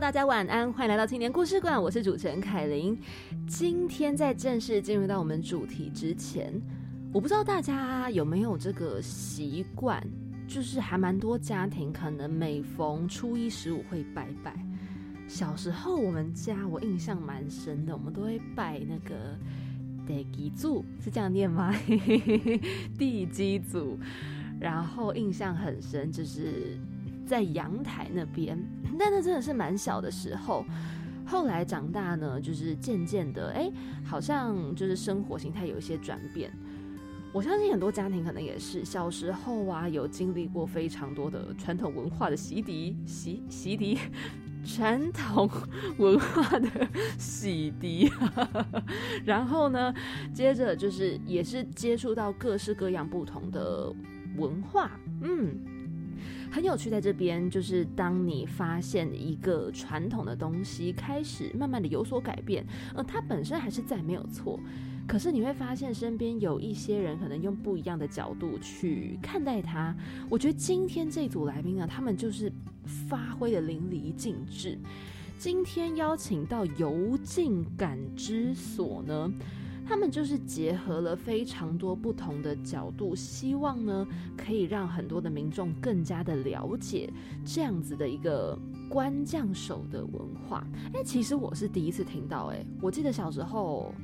大家晚安，欢迎来到青年故事馆，我是主持人凯琳。今天在正式进入到我们主题之前，我不知道大家有没有这个习惯，就是还蛮多家庭可能每逢初一十五会拜拜。小时候我们家我印象蛮深的，我们都会拜那个地基祖，是这样念吗？地基祖，然后印象很深，就是。在阳台那边，但那真的是蛮小的时候。后来长大呢，就是渐渐的，哎，好像就是生活形态有一些转变。我相信很多家庭可能也是小时候啊，有经历过非常多的传统文化的洗涤、洗洗涤，传统文化的洗涤。然后呢，接着就是也是接触到各式各样不同的文化，嗯。很有趣，在这边就是当你发现一个传统的东西开始慢慢的有所改变，呃，它本身还是在没有错，可是你会发现身边有一些人可能用不一样的角度去看待它。我觉得今天这组来宾呢，他们就是发挥的淋漓尽致。今天邀请到游进感知所呢。他们就是结合了非常多不同的角度，希望呢可以让很多的民众更加的了解这样子的一个官将手的文化。哎，其实我是第一次听到，哎，我记得小时候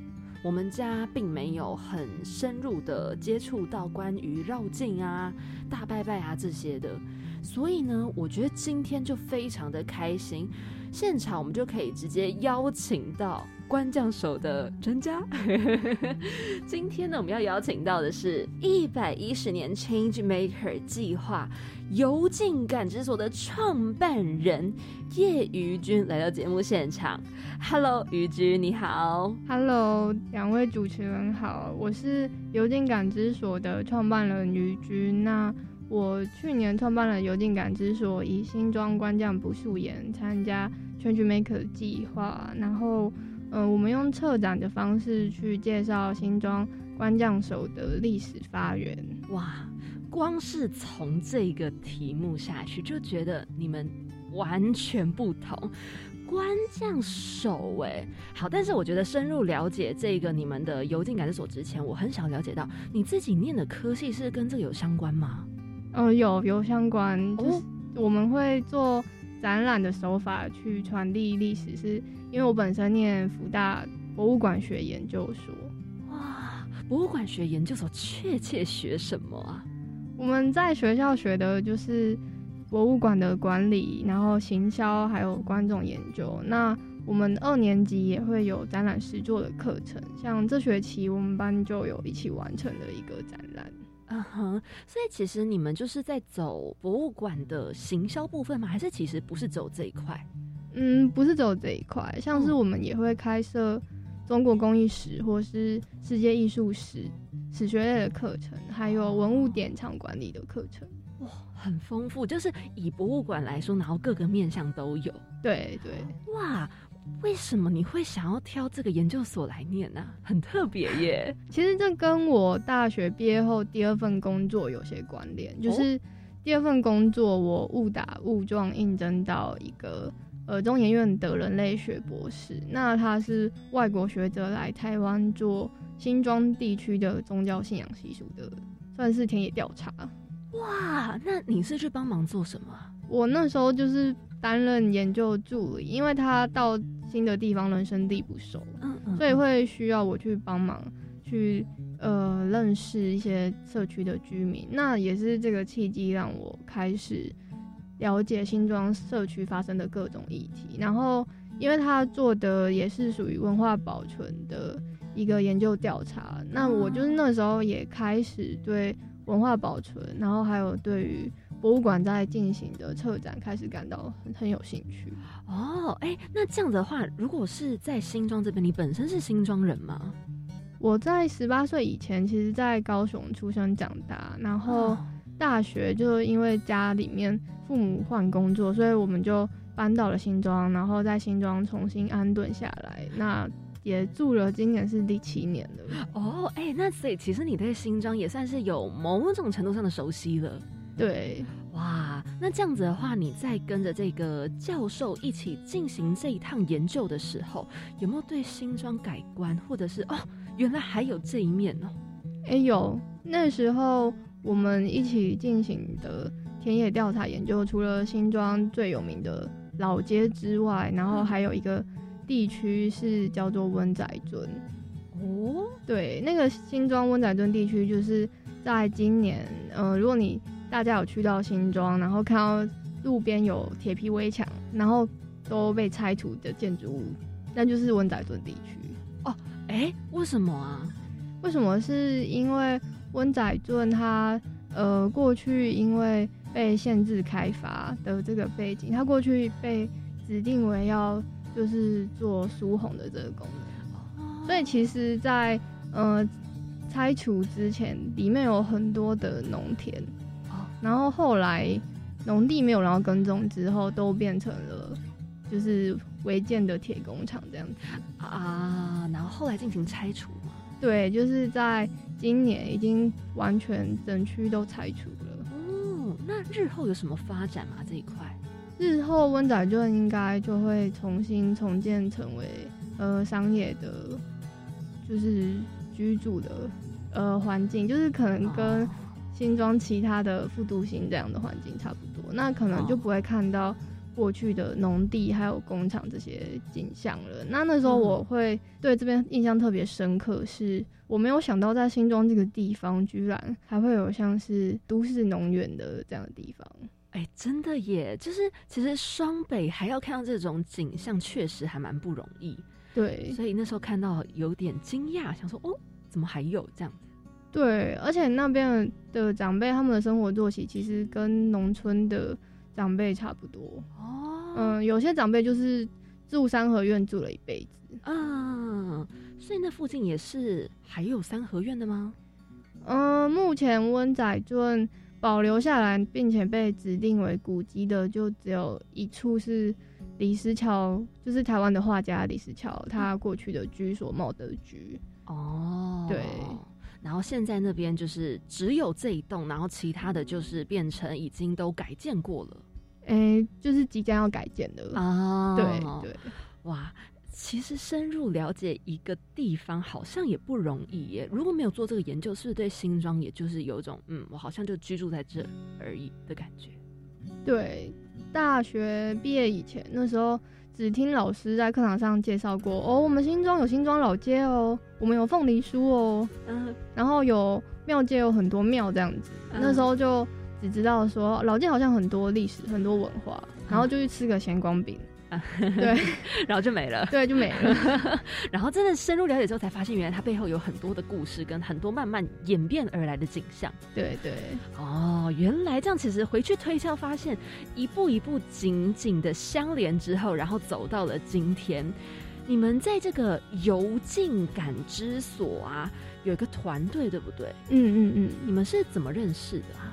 我们家并没有很深入的接触到关于绕境啊、大拜拜啊这些的，所以呢，我觉得今天就非常的开心，现场我们就可以直接邀请到。关将手的专家，今天呢，我们要邀请到的是一百一十年 Change Maker 计划游镜感知所的创办人叶于君来到节目现场。Hello，于君你好。Hello，两位主持人好，我是游镜感知所的创办人于君。那我去年创办了游镜感知所，以新装关将不素颜参加 Change Maker 计划，然后。嗯，我们用策展的方式去介绍新庄关将手的历史发源。哇，光是从这个题目下去，就觉得你们完全不同。关将手，哎，好，但是我觉得深入了解这个你们的邮进感知所之前，我很想了解到你自己念的科系是跟这个有相关吗？嗯，有有相关，就是我们会做展览的手法去传递历史是。因为我本身念福大博物馆学研究所，哇，博物馆学研究所确切学什么啊？我们在学校学的就是博物馆的管理，然后行销，还有观众研究。那我们二年级也会有展览实作的课程，像这学期我们班就有一起完成的一个展览。嗯哼，所以其实你们就是在走博物馆的行销部分吗？还是其实不是走这一块？嗯，不是走这一块，像是我们也会开设中国工艺史或是世界艺术史史学类的课程，还有文物典藏管理的课程。哇，很丰富，就是以博物馆来说，然后各个面向都有。对对，哇，为什么你会想要挑这个研究所来念呢？很特别耶。其实这跟我大学毕业后第二份工作有些关联，就是第二份工作我误打误撞应征到一个。呃，中研院的人类学博士，那他是外国学者来台湾做新庄地区的宗教信仰习俗的，算是田野调查。哇，那你是去帮忙做什么？我那时候就是担任研究助理，因为他到新的地方人生地不熟，嗯嗯，所以会需要我去帮忙去呃认识一些社区的居民。那也是这个契机让我开始。了解新庄社区发生的各种议题，然后因为他做的也是属于文化保存的一个研究调查，那我就是那时候也开始对文化保存，然后还有对于博物馆在进行的策展开始感到很很有兴趣。哦，哎，那这样的话，如果是在新庄这边，你本身是新庄人吗？我在十八岁以前，其实在高雄出生长大，然后大学就因为家里面父母换工作，所以我们就搬到了新庄，然后在新庄重新安顿下来。那也住了，今年是第七年了。哦，哎，那所以其实你对新庄也算是有某种程度上的熟悉了。对，哇，那这样子的话，你在跟着这个教授一起进行这一趟研究的时候，有没有对新庄改观，或者是哦，原来还有这一面哦？哎，有。那时候我们一起进行的田野调查研究，除了新庄最有名的老街之外，然后还有一个地区是叫做温仔尊。哦，对，那个新庄温仔尊地区，就是在今年，呃，如果你大家有去到新庄，然后看到路边有铁皮围墙，然后都被拆除的建筑物，那就是温仔尊地区。哦，哎，为什么啊？为什么？是因为温仔镇它呃过去因为被限制开发的这个背景，它过去被指定为要就是做疏洪的这个功能，所以其实，在呃拆除之前，里面有很多的农田。然后后来农地没有然后耕种之后，都变成了就是违建的铁工厂这样子啊。然后后来进行拆除嘛？对，就是在今年已经完全整区都拆除了。哦，那日后有什么发展吗？这一块？日后温仔镇应该就会重新重建成为呃商业的，就是居住的呃环境，就是可能跟。新庄其他的复都型这样的环境差不多，那可能就不会看到过去的农地还有工厂这些景象了。那那时候我会对这边印象特别深刻，是我没有想到在新庄这个地方居然还会有像是都市农园的这样的地方。哎，真的耶！就是其实双北还要看到这种景象，确实还蛮不容易。对，所以那时候看到有点惊讶，想说哦，怎么还有这样子？对，而且那边的长辈他们的生活作息其实跟农村的长辈差不多哦。嗯，有些长辈就是住三合院住了一辈子啊，所以那附近也是还有三合院的吗？嗯，目前温仔镇保留下来并且被指定为古迹的就只有一处是李石桥，就是台湾的画家李石桥他过去的居所茂德居哦。对。然后现在那边就是只有这一栋，然后其他的就是变成已经都改建过了，哎，就是即将要改建的啊。对对，哇，其实深入了解一个地方好像也不容易耶。如果没有做这个研究，是不是对新庄也就是有一种嗯，我好像就居住在这而已的感觉？对，大学毕业以前那时候。只听老师在课堂上介绍过哦，我们新庄有新庄老街哦，我们有凤梨酥哦，嗯，然后有庙街有很多庙这样子，那时候就只知道说老街好像很多历史很多文化，然后就去吃个咸光饼。对，然后就没了。对，就没了。然后真的深入了解之后，才发现原来它背后有很多的故事，跟很多慢慢演变而来的景象。对对。哦，原来这样。其实回去推敲，发现一步一步紧紧的相连之后，然后走到了今天。你们在这个游境感知所啊，有一个团队，对不对？嗯嗯嗯。你们是怎么认识的啊？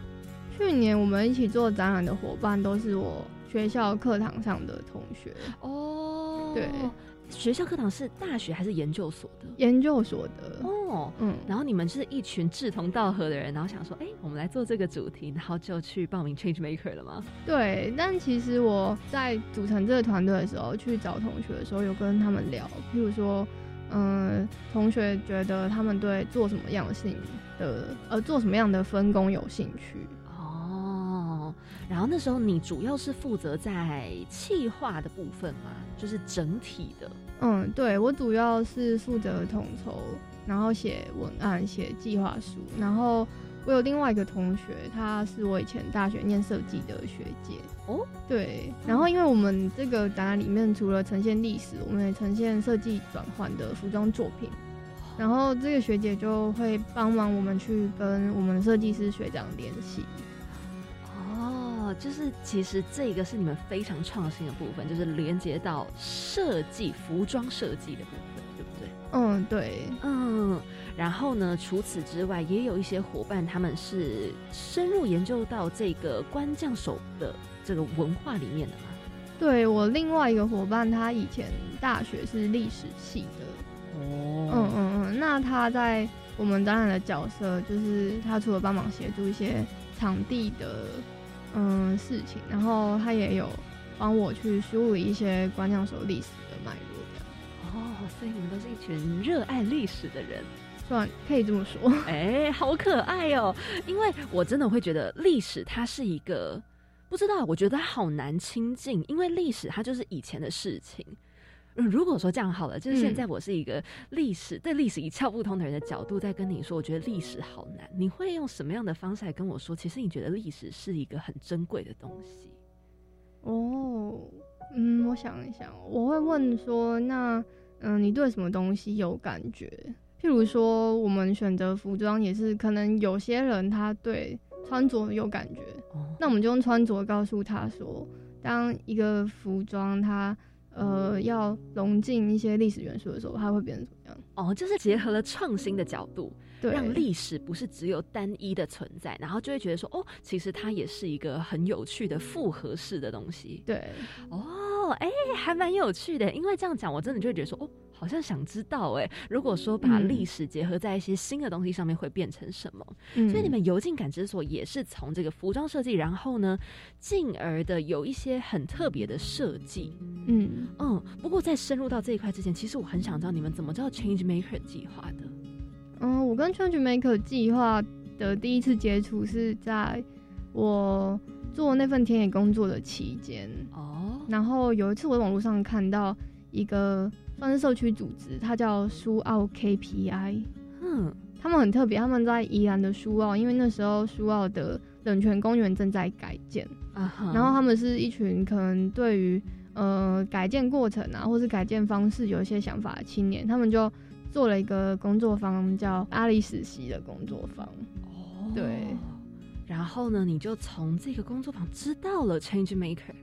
去年我们一起做展览的伙伴都是我。学校课堂上的同学哦，对，学校课堂是大学还是研究所的？研究所的哦，嗯，然后你们是一群志同道合的人，然后想说，哎，我们来做这个主题，然后就去报名 Change Maker 了吗？对，但其实我在组成这个团队的时候，去找同学的时候，有跟他们聊，譬如说，嗯，同学觉得他们对做什么样的性的，呃，做什么样的分工有兴趣。然后那时候你主要是负责在企划的部分嘛，就是整体的。嗯，对我主要是负责统筹，然后写文案、写计划书。然后我有另外一个同学，他是我以前大学念设计的学姐。哦，对。然后因为我们这个展览里面除了呈现历史，我们也呈现设计转换的服装作品。然后这个学姐就会帮忙我们去跟我们设计师学长联系。就是其实这个是你们非常创新的部分，就是连接到设计服装设计的部分，对不对？嗯，对，嗯。然后呢，除此之外，也有一些伙伴，他们是深入研究到这个官将手的这个文化里面的嘛。对我另外一个伙伴，他以前大学是历史系的。哦。嗯嗯嗯，那他在我们当然的角色，就是他除了帮忙协助一些场地的嗯事情，然后他也有帮我去梳理一些关将手历史的脉络的。哦，所以你们都是一群热爱历史的人。算可以这么说，哎，好可爱哦！因为我真的会觉得历史它是一个不知道，我觉得好难亲近，因为历史它就是以前的事情。嗯，如果说这样好了，就是现在我是一个历史对历史一窍不通的人的角度在跟你说，我觉得历史好难。你会用什么样的方式来跟我说？其实你觉得历史是一个很珍贵的东西？哦，嗯，我想一想，我会问说，那嗯，你对什么东西有感觉？譬如说，我们选择服装也是，可能有些人他对穿着有感觉，那我们就用穿着告诉他说，当一个服装它呃要融进一些历史元素的时候，它会变成怎么样？哦，就是结合了创新的角度，让历史不是只有单一的存在，然后就会觉得说，哦，其实它也是一个很有趣的复合式的东西。对，哦，哎，还蛮有趣的，因为这样讲，我真的就会觉得说，哦。好像想知道哎，如果说把历史结合在一些新的东西上面，会变成什么？所以你们游进感知所也是从这个服装设计，然后呢，进而的有一些很特别的设计。嗯嗯。不过在深入到这一块之前，其实我很想知道你们怎么知道 Change Maker 计划的？嗯，我跟 Change Maker 计划的第一次接触是在我做那份田野工作的期间哦。然后有一次我在网络上看到一个。算是社区组织，它叫苏澳 KPI。嗯，他们很特别，他们在宜兰的苏澳，因为那时候苏澳的冷泉公园正在改建啊。然后他们是一群可能对于呃改建过程啊，或是改建方式有一些想法的青年，他们就做了一个工作坊，叫阿里实习的工作坊。哦，对。然后呢，你就从这个工作坊知道了 Change Maker。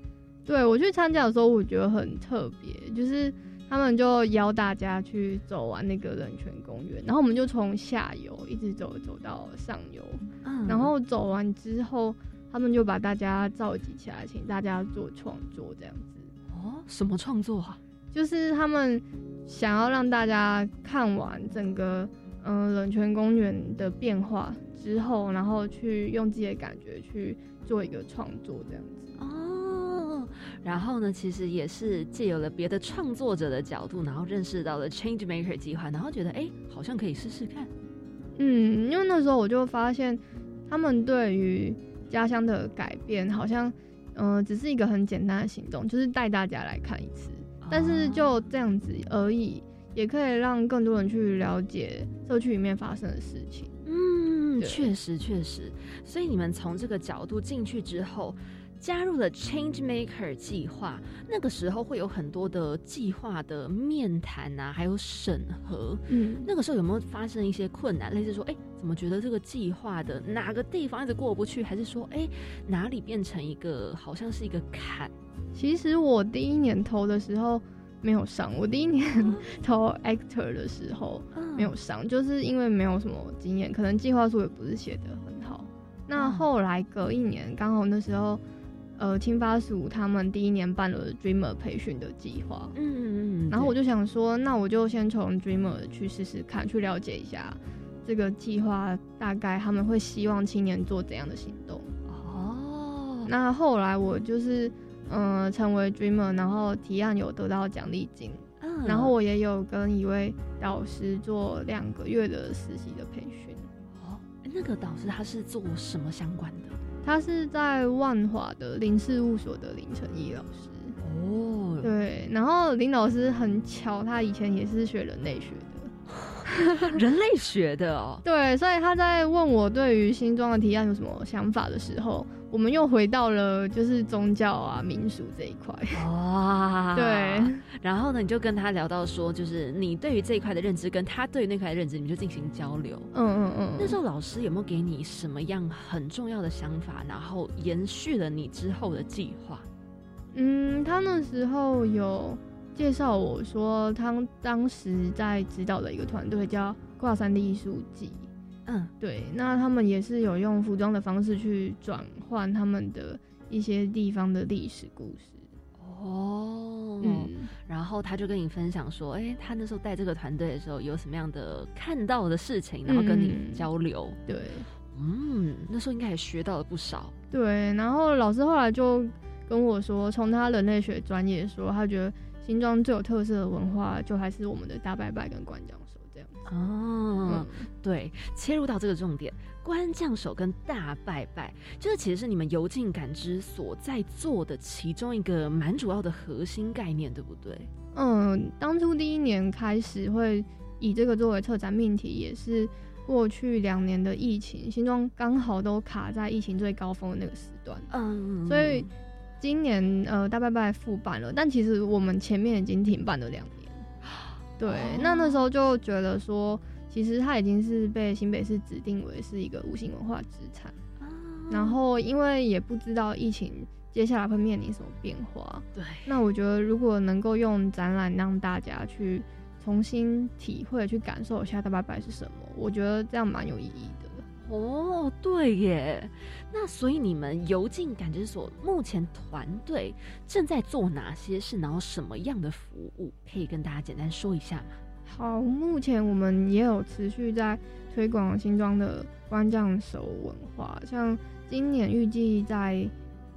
对我去参加的时候，我觉得很特别，就是。他们就邀大家去走完那个冷泉公园，然后我们就从下游一直走走到上游，然后走完之后，他们就把大家召集起来，请大家做创作这样子。哦，什么创作啊？就是他们想要让大家看完整个嗯冷泉公园的变化之后，然后去用自己的感觉去做一个创作这样子。哦。然后呢，其实也是借有了别的创作者的角度，然后认识到了 Change Maker 计划，然后觉得哎，好像可以试试看。嗯，因为那时候我就发现，他们对于家乡的改变，好像嗯，只是一个很简单的行动，就是带大家来看一次。但是就这样子而已，也可以让更多人去了解社区里面发生的事情。嗯，确实确实。所以你们从这个角度进去之后。加入了 Change Maker 计划，那个时候会有很多的计划的面谈啊，还有审核。嗯，那个时候有没有发生一些困难？类似说，哎，怎么觉得这个计划的哪个地方一直过不去？还是说，哎，哪里变成一个好像是一个坎？其实我第一年投的时候没有上，我第一年投 Actor 的时候没有上，就是因为没有什么经验，可能计划书也不是写的很好。那后来隔一年，刚好那时候。呃，青发署他们第一年办了 Dreamer 培训的计划，嗯嗯嗯，然后我就想说，那我就先从 Dreamer 去试试看，去了解一下这个计划大概他们会希望青年做怎样的行动。哦，那后来我就是嗯成为 Dreamer，然后提案有得到奖励金，嗯，然后我也有跟一位导师做两个月的实习的培训。哦，那个导师他是做什么相关的？他是在万华的林事务所的林成义老师哦，对，然后林老师很巧，他以前也是学人类学的，人类学的哦，对，所以他在问我对于新装的提案有什么想法的时候。我们又回到了就是宗教啊民俗这一块哇，对。然后呢，你就跟他聊到说，就是你对于这一块的认知跟他对于那块的认知，你就进行交流。嗯嗯嗯。那时候老师有没有给你什么样很重要的想法，然后延续了你之后的计划？嗯，他那时候有介绍我说，他当时在指导的一个团队叫挂山地艺术季。嗯，对，那他们也是有用服装的方式去转换他们的一些地方的历史故事。哦，嗯，然后他就跟你分享说，哎，他那时候带这个团队的时候有什么样的看到的事情，然后跟你交流。对，嗯，那时候应该也学到了不少。对，然后老师后来就跟我说，从他人类学专业说，他觉得新庄最有特色的文化，就还是我们的大拜拜跟关将手这样子。哦，对，切入到这个重点。关将手跟大拜拜，这个其实是你们游进感知所在做的其中一个蛮主要的核心概念，对不对？嗯，当初第一年开始会以这个作为策展命题，也是过去两年的疫情，新庄刚好都卡在疫情最高峰的那个时段，嗯，所以今年呃大拜拜复办了，但其实我们前面已经停办了两年，对，那那时候就觉得说。其实它已经是被新北市指定为是一个无形文化资产，然后因为也不知道疫情接下来会面临什么变化，对，那我觉得如果能够用展览让大家去重新体会、去感受一下大拜拜是什么，我觉得这样蛮有意义的。哦，对耶，那所以你们游进感知所目前团队正在做哪些事，然后什么样的服务，可以跟大家简单说一下吗？好，目前我们也有持续在推广新庄的关将手文化，像今年预计在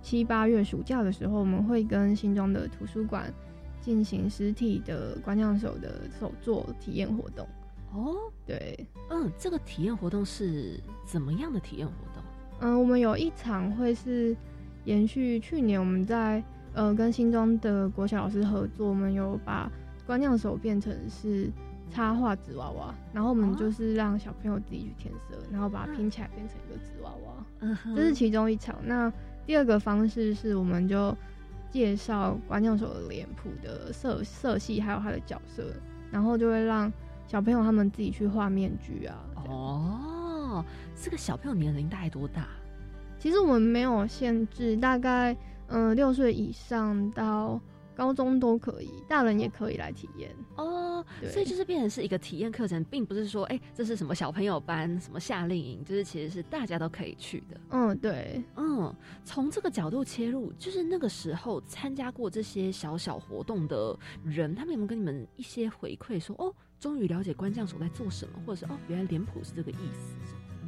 七八月暑假的时候，我们会跟新庄的图书馆进行实体的关将手的手作体验活动。哦，对，嗯，这个体验活动是怎么样的体验活动？嗯，我们有一场会是延续去年我们在呃跟新庄的国小老师合作，我们有把关将手变成是。插画纸娃娃，然后我们就是让小朋友自己去填色，然后把它拼起来变成一个纸娃娃。嗯哼，这是其中一场。那第二个方式是，我们就介绍关将手的脸谱的色色系，还有它的角色，然后就会让小朋友他们自己去画面具啊。哦，这个小朋友年龄大概多大？其实我们没有限制，大概嗯六岁以上到。高中都可以，大人也可以来体验哦。所以就是变成是一个体验课程，并不是说，哎，这是什么小朋友班、什么夏令营，就是其实是大家都可以去的。嗯，对，嗯，从这个角度切入，就是那个时候参加过这些小小活动的人，他们有没有跟你们一些回馈，说，哦，终于了解关将手在做什么，或者是哦，原来脸谱是这个意思？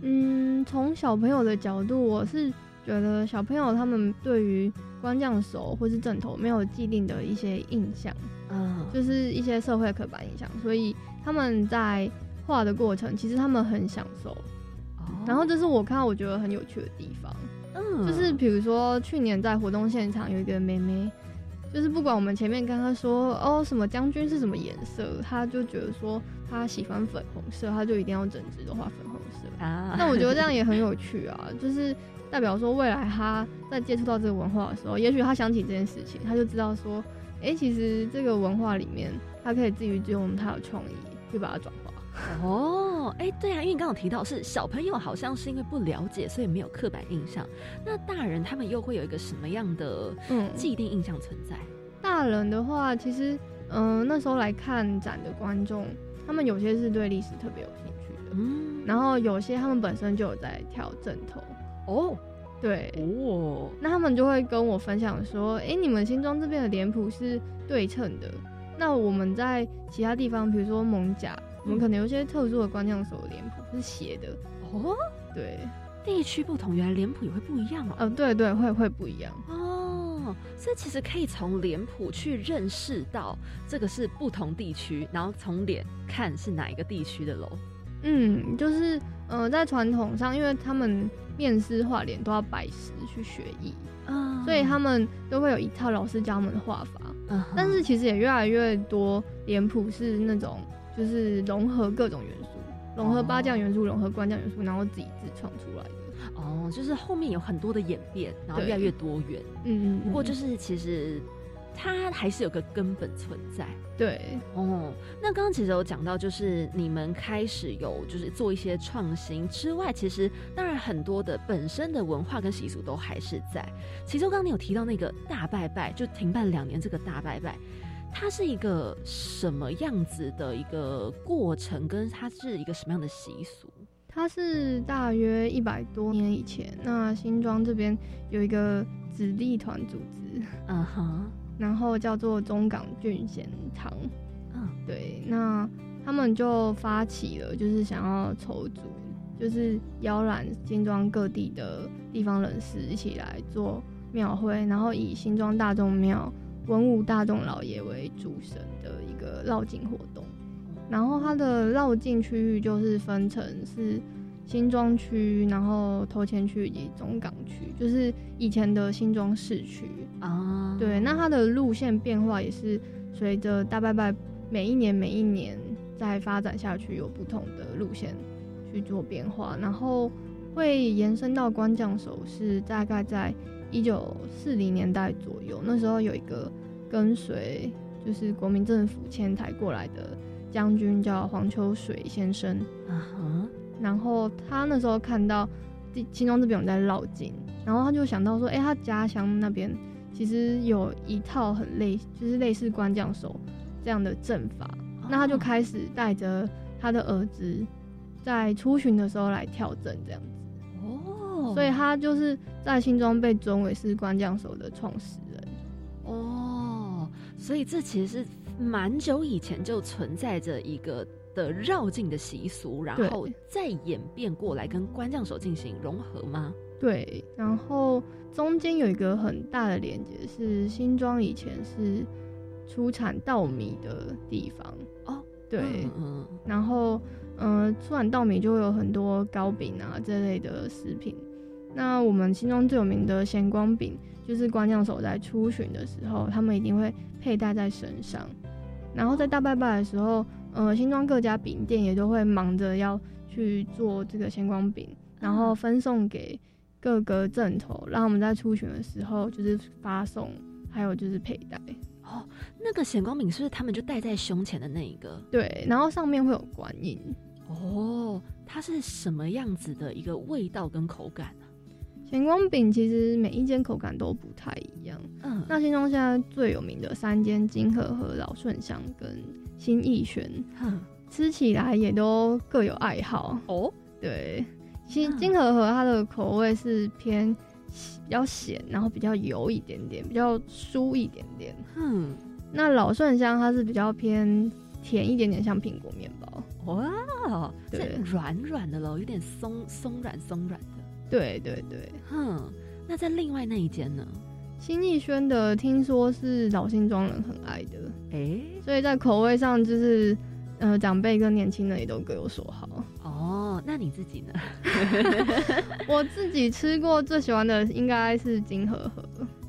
嗯，从小朋友的角度，我是。觉得小朋友他们对于关将手或是枕头没有既定的一些印象，嗯，就是一些社会刻板印象，所以他们在画的过程，其实他们很享受。然后这是我看到我觉得很有趣的地方，嗯，就是比如说去年在活动现场有一个妹妹，就是不管我们前面跟他说哦什么将军是什么颜色，他就觉得说他喜欢粉红色，他就一定要整只都画粉红色啊。那我觉得这样也很有趣啊，就是。代表说，未来他在接触到这个文化的时候，也许他想起这件事情，他就知道说，哎，其实这个文化里面，他可以自于用他的创意去把它转化。哦，哎，对啊，因为你刚刚提到是小朋友，好像是因为不了解，所以没有刻板印象。那大人他们又会有一个什么样的嗯既定印象存在？大人的话，其实嗯那时候来看展的观众，他们有些是对历史特别有兴趣的，嗯，然后有些他们本身就有在跳正头。哦，对，哦，那他们就会跟我分享说，哎，你们新庄这边的脸谱是对称的，那我们在其他地方，比如说蒙甲，我们可能有些特殊的关将手的脸谱是斜的。哦，对，地区不同，原来脸谱也会不一样哦。呃，对对，会会不一样。哦，所以其实可以从脸谱去认识到这个是不同地区，然后从脸看是哪一个地区的楼。嗯，就是呃，在传统上，因为他们。面试画脸都要拜师去学艺，所以他们都会有一套老师教他们的画法。但是其实也越来越多脸谱是那种就是融合各种元素，融合八将元素，融合关将元素，然后自己自创出来的。哦，就是后面有很多的演变，然后越来越多元。嗯嗯。不过就是其实。它还是有个根本存在，对哦。那刚刚其实有讲到，就是你们开始有就是做一些创新之外，其实当然很多的本身的文化跟习俗都还是在。其中刚刚你有提到那个大拜拜，就停办两年这个大拜拜，它是一个什么样子的一个过程，跟它是一个什么样的习俗？它是大约一百多年以前，那新庄这边有一个子弟团组织，嗯哼，然后叫做中港郡贤堂，嗯，对，那他们就发起了，就是想要筹组，就是邀揽新庄各地的地方人士一起来做庙会，然后以新庄大众庙文武大众老爷为主神的一个绕境活动。然后它的绕境区域就是分成是新庄区，然后头前区以及中港区，就是以前的新庄市区啊。对，那它的路线变化也是随着大拜拜每一年每一年在发展下去，有不同的路线去做变化，然后会延伸到关将手，是大概在一九四零年代左右，那时候有一个跟随就是国民政府迁台过来的。将军叫黄秋水先生，啊哈，然后他那时候看到新庄这边有在绕境，然后他就想到说，哎，他家乡那边其实有一套很类，就是类似关将手这样的阵法，那他就开始带着他的儿子在出巡的时候来跳阵这样子，哦，所以他就是在新庄被尊为是关将手的创始人，哦，所以这其实是。蛮久以前就存在着一个的绕境的习俗，然后再演变过来跟关将手进行融合吗？对，然后中间有一个很大的连接，是新庄以前是出产稻米的地方哦。对，嗯，然后嗯，出产稻米就会有很多糕饼啊这类的食品。那我们新庄最有名的咸光饼，就是关将手在出巡的时候，他们一定会佩戴在身上。然后在大拜拜的时候，呃，新庄各家饼店也都会忙着要去做这个咸光饼，然后分送给各个镇头，让我们在出巡的时候就是发送，还有就是佩戴。哦，那个显光饼是不是他们就戴在胸前的那一个？对，然后上面会有观音。哦，它是什么样子的一个味道跟口感呢？咸光饼其实每一间口感都不太一样。嗯，那新庄现在最有名的三间金河和老顺香跟新义轩，吃起来也都各有爱好哦。对，新金河和它的口味是偏比较咸，然后比较油一点点，比较酥一点点。嗯，那老顺香它是比较偏甜一点点，像苹果面包。哇，对，软软的喽，有点松松软松软。对对对，哼，那在另外那一间呢？新义轩的听说是老新庄人很爱的，哎，所以在口味上就是，呃，长辈跟年轻人也都各有所好。哦，那你自己呢？我自己吃过最喜欢的应该是金河河，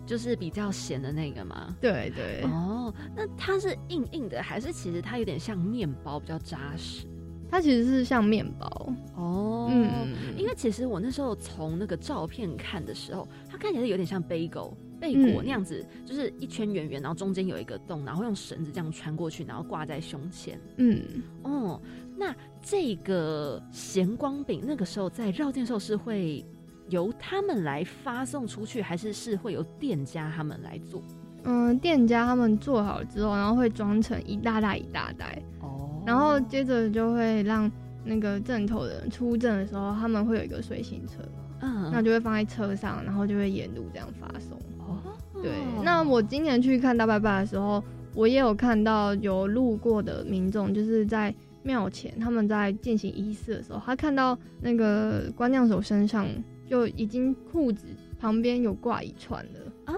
就是比较咸的那个嘛？对对。哦，那它是硬硬的，还是其实它有点像面包，比较扎实？它其实是像面包哦，嗯，因为其实我那时候从那个照片看的时候，它看起来有点像贝果贝果那样子，就是一圈圆圆，然后中间有一个洞，然后用绳子这样穿过去，然后挂在胸前。嗯，哦，那这个咸光饼那个时候在绕店时候是会由他们来发送出去，还是是会由店家他们来做？嗯，店家他们做好了之后，然后会装成一大袋一大袋。哦然后接着就会让那个镇头的人出镇的时候，他们会有一个随行车嘛，嗯，那就会放在车上，然后就会沿路这样发送。哦，对。那我今年去看大拜拜的时候，我也有看到有路过的民众，就是在庙前，他们在进行仪式的时候，他看到那个关将手身上就已经裤子旁边有挂一串了啊，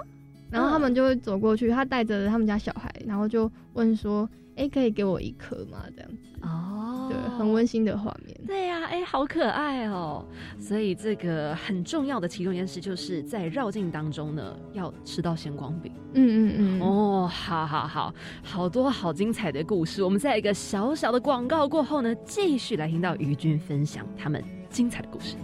然后他们就会走过去，他带着他们家小孩，然后就问说。哎，可以给我一颗吗？这样子哦，对，很温馨的画面。对呀，哎，好可爱哦。所以这个很重要的其中一件事，就是在绕境当中呢，要吃到鲜光饼。嗯嗯嗯。哦，好好好，好多好精彩的故事。我们在一个小小的广告过后呢，继续来听到于君分享他们精彩的故事。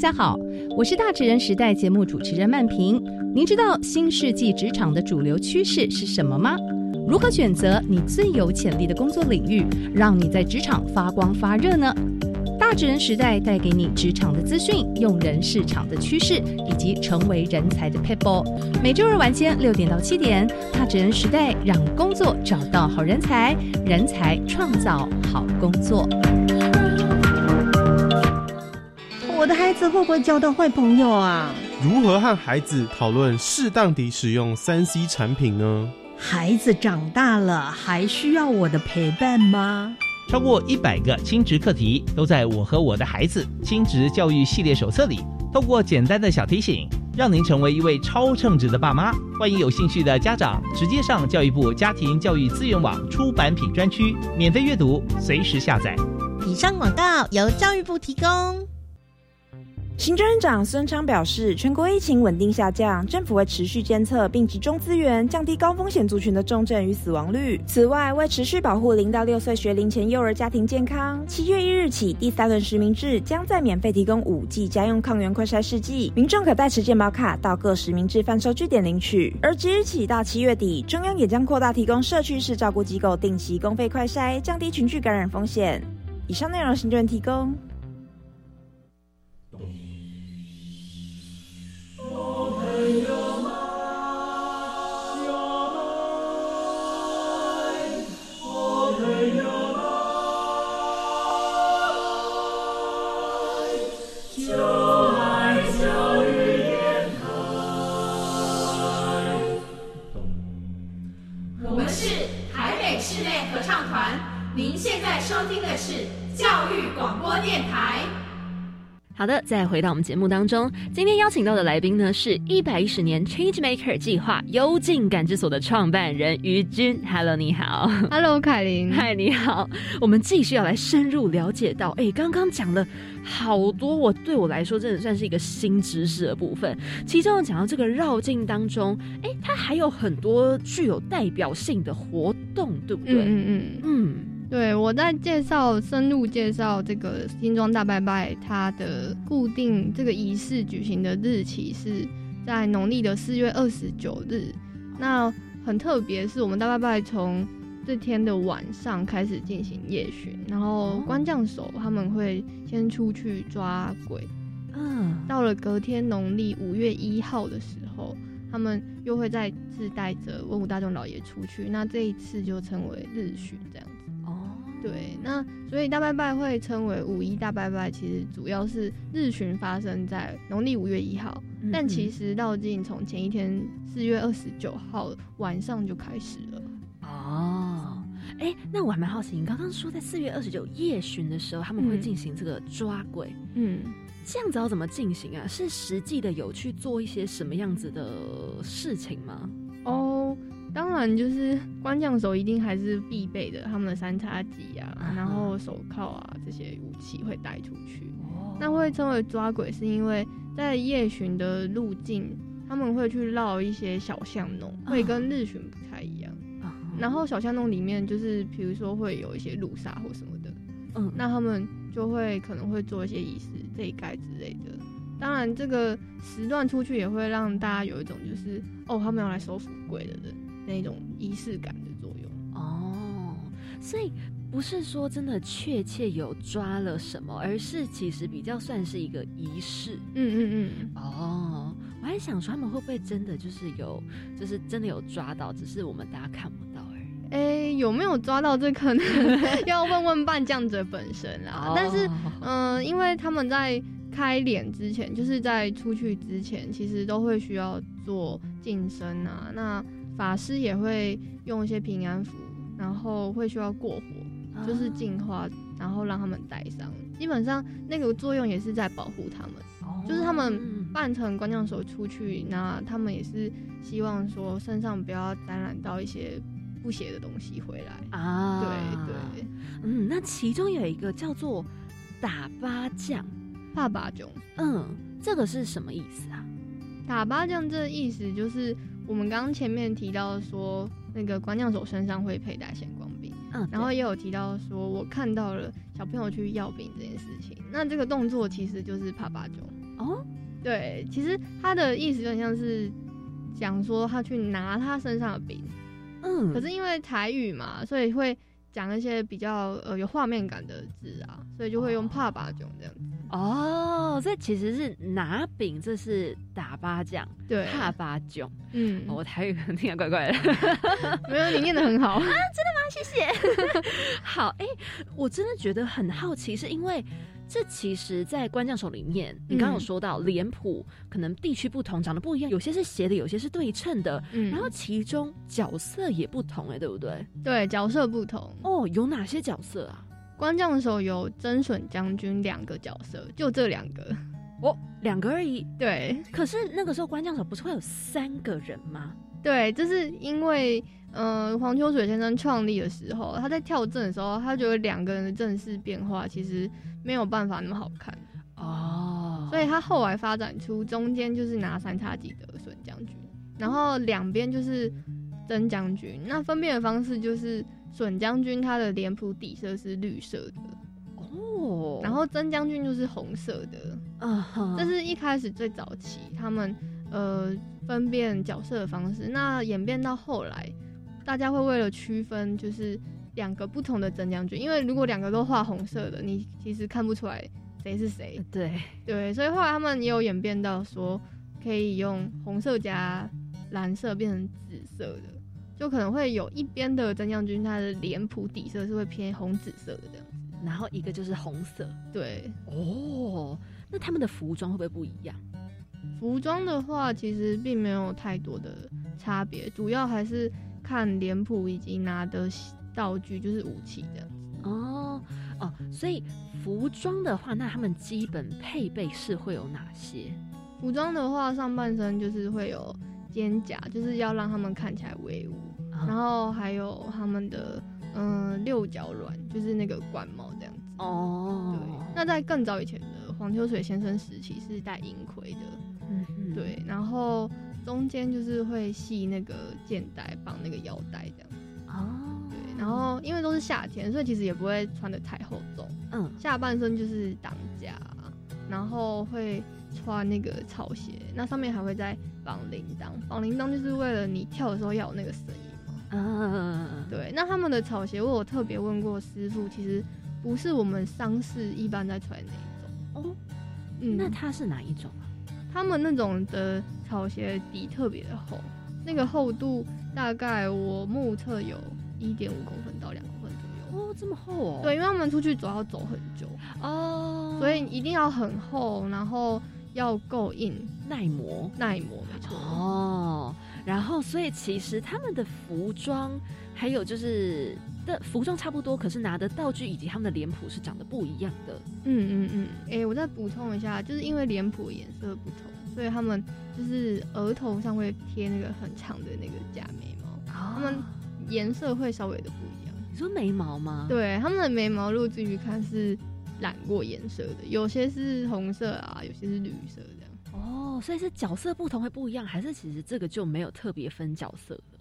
家好，我是大职人时代节目主持人曼平。您知道新世纪职场的主流趋势是什么吗？如何选择你最有潜力的工作领域，让你在职场发光发热呢？大职人时代带给你职场的资讯、用人市场的趋势以及成为人才的 people。每周二晚间六点到七点，大职人时代让工作找到好人才，人才创造好工作。孩子会不会交到坏朋友啊？如何和孩子讨论适当地使用三 C 产品呢？孩子长大了还需要我的陪伴吗？超过一百个亲职课题都在我和我的孩子亲职教育系列手册里，透过简单的小提醒，让您成为一位超称职的爸妈。欢迎有兴趣的家长直接上教育部家庭教育资源网出版品专区免费阅读，随时下载。以上广告由教育部提供。行政院长孙昌表示，全国疫情稳定下降，政府会持续监测并集中资源，降低高风险族群的重症与死亡率。此外，为持续保护零到六岁学龄前幼儿家庭健康，七月一日起，第三轮实名制将在免费提供五剂家用抗原快筛试剂，民众可带持健保卡到各实名制贩售据点领取。而即日起到七月底，中央也将扩大提供社区式照顾机构定期公费快筛，降低群聚感染风险。以上内容，行政院提供。好的，再回到我们节目当中，今天邀请到的来宾呢，是一百一十年 Change Maker 计划幽静感知所的创办人于军。Hello，你好。Hello，凯琳。嗨，你好。我们继续要来深入了解到，哎，刚刚讲了好多，我对我来说真的算是一个新知识的部分。其中讲到这个绕境当中，哎，它还有很多具有代表性的活动，对不对？嗯嗯嗯嗯。对，我在介绍深入介绍这个新庄大拜拜，它的固定这个仪式举行的日期是在农历的四月二十九日。那很特别，是我们大拜拜从这天的晚上开始进行夜巡，然后官将手他们会先出去抓鬼，嗯，到了隔天农历五月一号的时候，他们又会再次带着文武大众老爷出去，那这一次就称为日巡这样。对，那所以大拜拜会称为五一大拜拜，其实主要是日巡发生在农历五月一号，但其实绕境从前一天四月二十九号晚上就开始了。哦，哎，那我还蛮好奇，你刚刚说在四月二十九夜巡的时候，他们会进行这个抓鬼，嗯，这样子要怎么进行啊？是实际的有去做一些什么样子的事情吗？哦。当然，就是官将手一定还是必备的，他们的三叉戟啊，然后手铐啊这些武器会带出去。那会称为抓鬼，是因为在夜巡的路径，他们会去绕一些小巷弄，会跟日巡不太一样。然后小巷弄里面，就是比如说会有一些路杀或什么的，嗯，那他们就会可能会做一些仪式、这一盖之类的。当然，这个时段出去也会让大家有一种就是哦，他们要来收服鬼的人。那种仪式感的作用哦，所以不是说真的确切有抓了什么，而是其实比较算是一个仪式。嗯嗯嗯。哦，我还想说他们会不会真的就是有，就是真的有抓到，只是我们大家看不到而已。哎，有没有抓到这可能 要问问扮将者本身啦。但是，嗯，因为他们在开脸之前，就是在出去之前，其实都会需要做净身啊。那法师也会用一些平安符，然后会需要过火，就是净化，然后让他们带上。基本上那个作用也是在保护他们，就是他们扮成官将手出去，那他们也是希望说身上不要沾染到一些不邪的东西回来啊。对对，嗯，那其中有一个叫做打八将，怕八将，嗯，这个是什么意思啊？打八将这意思就是。我们刚刚前面提到说，那个观将手身上会佩戴显光笔，嗯，然后也有提到说，我看到了小朋友去要饼这件事情。那这个动作其实就是帕巴中，哦，对，其实他的意思就像是讲说他去拿他身上的饼，嗯，可是因为台语嘛，所以会讲一些比较呃有画面感的字啊，所以就会用帕巴囧这样子。哦，这其实是拿饼，这是打巴酱，对，帕巴囧。嗯，我台语可能听得怪怪的，没有，你念的很好啊，真的吗？谢谢。好，哎，我真的觉得很好奇，是因为。这其实，在官将手里面，你刚刚有说到脸谱可能地区不同，长得不一样，有些是斜的，有些是对称的，然后其中角色也不同，哎，对不对？对，角色不同哦。有哪些角色啊？官将手有真隼将军两个角色，就这两个 哦，两个而已。对，可是那个时候官将手不是会有三个人吗？对，这是因为。嗯，黄秋水先生创立的时候，他在跳阵的时候，他觉得两个人的阵势变化其实没有办法那么好看哦，所以他后来发展出中间就是拿三叉戟的损将军，然后两边就是真将军。那分辨的方式就是损将军他的脸谱底色是绿色的哦，然后真将军就是红色的啊，这是一开始最早期他们呃分辨角色的方式。那演变到后来。大家会为了区分，就是两个不同的真将军，因为如果两个都画红色的，你其实看不出来谁是谁。对对，所以后来他们也有演变到说，可以用红色加蓝色变成紫色的，就可能会有一边的真将军，他的脸谱底色是会偏红紫色的这样子，然后一个就是红色。对哦，那他们的服装会不会不一样？服装的话，其实并没有太多的差别，主要还是。看脸谱以及拿的道具，就是武器这样子哦哦，所以服装的话，那他们基本配备是会有哪些？服装的话，上半身就是会有肩甲，就是要让他们看起来威武，然后还有他们的嗯六角卵，就是那个冠帽这样子哦。对，那在更早以前的黄秋水先生时期是戴银盔的，嗯嗯，对，然后。中间就是会系那个肩带，绑那个腰带这样。哦，对，然后因为都是夏天，所以其实也不会穿的太厚重。嗯，下半身就是挡甲，然后会穿那个草鞋，那上面还会再绑铃铛。绑铃铛就是为了你跳的时候要有那个声音嘛。嗯，对。那他们的草鞋，我有特别问过师傅，其实不是我们丧事一般在穿那一种。哦，嗯，那它是哪一种啊？他们那种的草鞋底特别的厚，那个厚度大概我目测有一点五公分到两公分左右。哦，这么厚哦？对，因为他们出去走要走很久哦，所以一定要很厚，然后要够硬、耐磨、耐磨，没错。哦，然后所以其实他们的服装还有就是。的服装差不多，可是拿的道具以及他们的脸谱是长得不一样的。嗯嗯嗯。哎，我再补充一下，就是因为脸谱颜色不同，所以他们就是额头上会贴那个很长的那个假眉毛，他们颜色会稍微的不一样。你说眉毛吗？对，他们的眉毛如果仔细看是染过颜色的，有些是红色啊，有些是绿色。哦，所以是角色不同会不一样，还是其实这个就没有特别分角色的？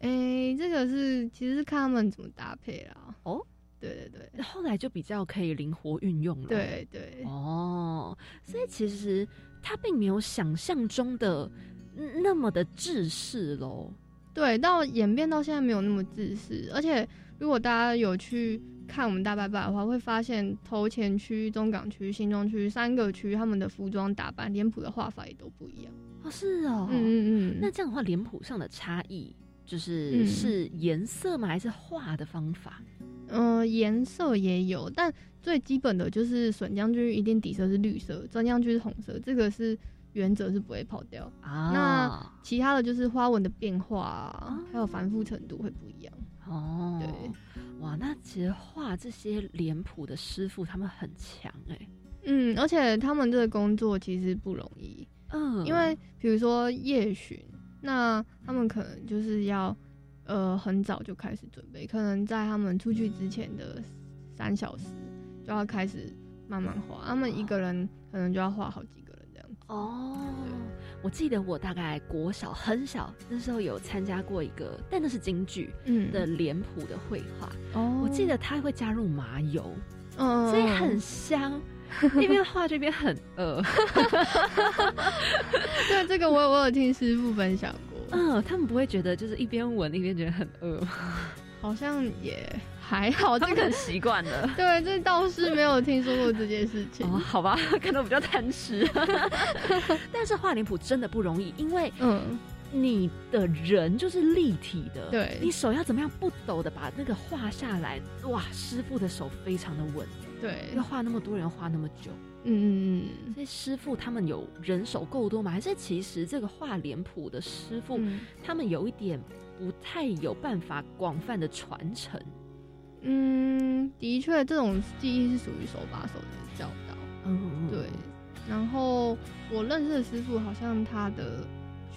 哎，这个是其实是看他们怎么搭配啦。哦，对对对，后来就比较可以灵活运用了。对对，哦，所以其实他并没有想象中的那么的制式喽。对，到演变到现在没有那么自私，而且如果大家有去看我们大拜拜的话，会发现头前区、中港区、新庄区三个区，他们的服装打扮、脸谱的画法也都不一样。哦，是哦，嗯嗯嗯，那这样的话，脸谱上的差异。就是是颜色吗？还是画的方法？嗯，颜色也有，但最基本的就是笋将军一定底色是绿色，真将军是红色，这个是原则是不会跑掉啊。那其他的就是花纹的变化，还有繁复程度会不一样哦。对，哇，那其实画这些脸谱的师傅他们很强哎。嗯，而且他们这个工作其实不容易。嗯，因为比如说夜巡。那他们可能就是要，呃，很早就开始准备，可能在他们出去之前的三小时就要开始慢慢画。他们一个人可能就要画好几个。哦，我记得我大概国小很小那时候有参加过一个，但那是京剧的脸谱的绘画。哦，我记得他会加入麻油，嗯，所以很香。一边画这边很饿。对，这个我我有听师傅分享过。嗯，他们不会觉得就是一边闻一边觉得很饿，好像也还好，这个习惯了。对，这倒是没有听说过这件事情。哦，好吧，可能比较贪吃。但是画脸谱真的不容易，因为嗯。你的人就是立体的，对，你手要怎么样不抖的把那个画下来？哇，师傅的手非常的稳，对，要画那么多人画那么久，嗯嗯嗯，所以师傅他们有人手够多吗？还是其实这个画脸谱的师傅他们有一点不太有办法广泛的传承？嗯，的确，这种记忆是属于手把手的教导，嗯，对。然后我认识的师傅好像他的。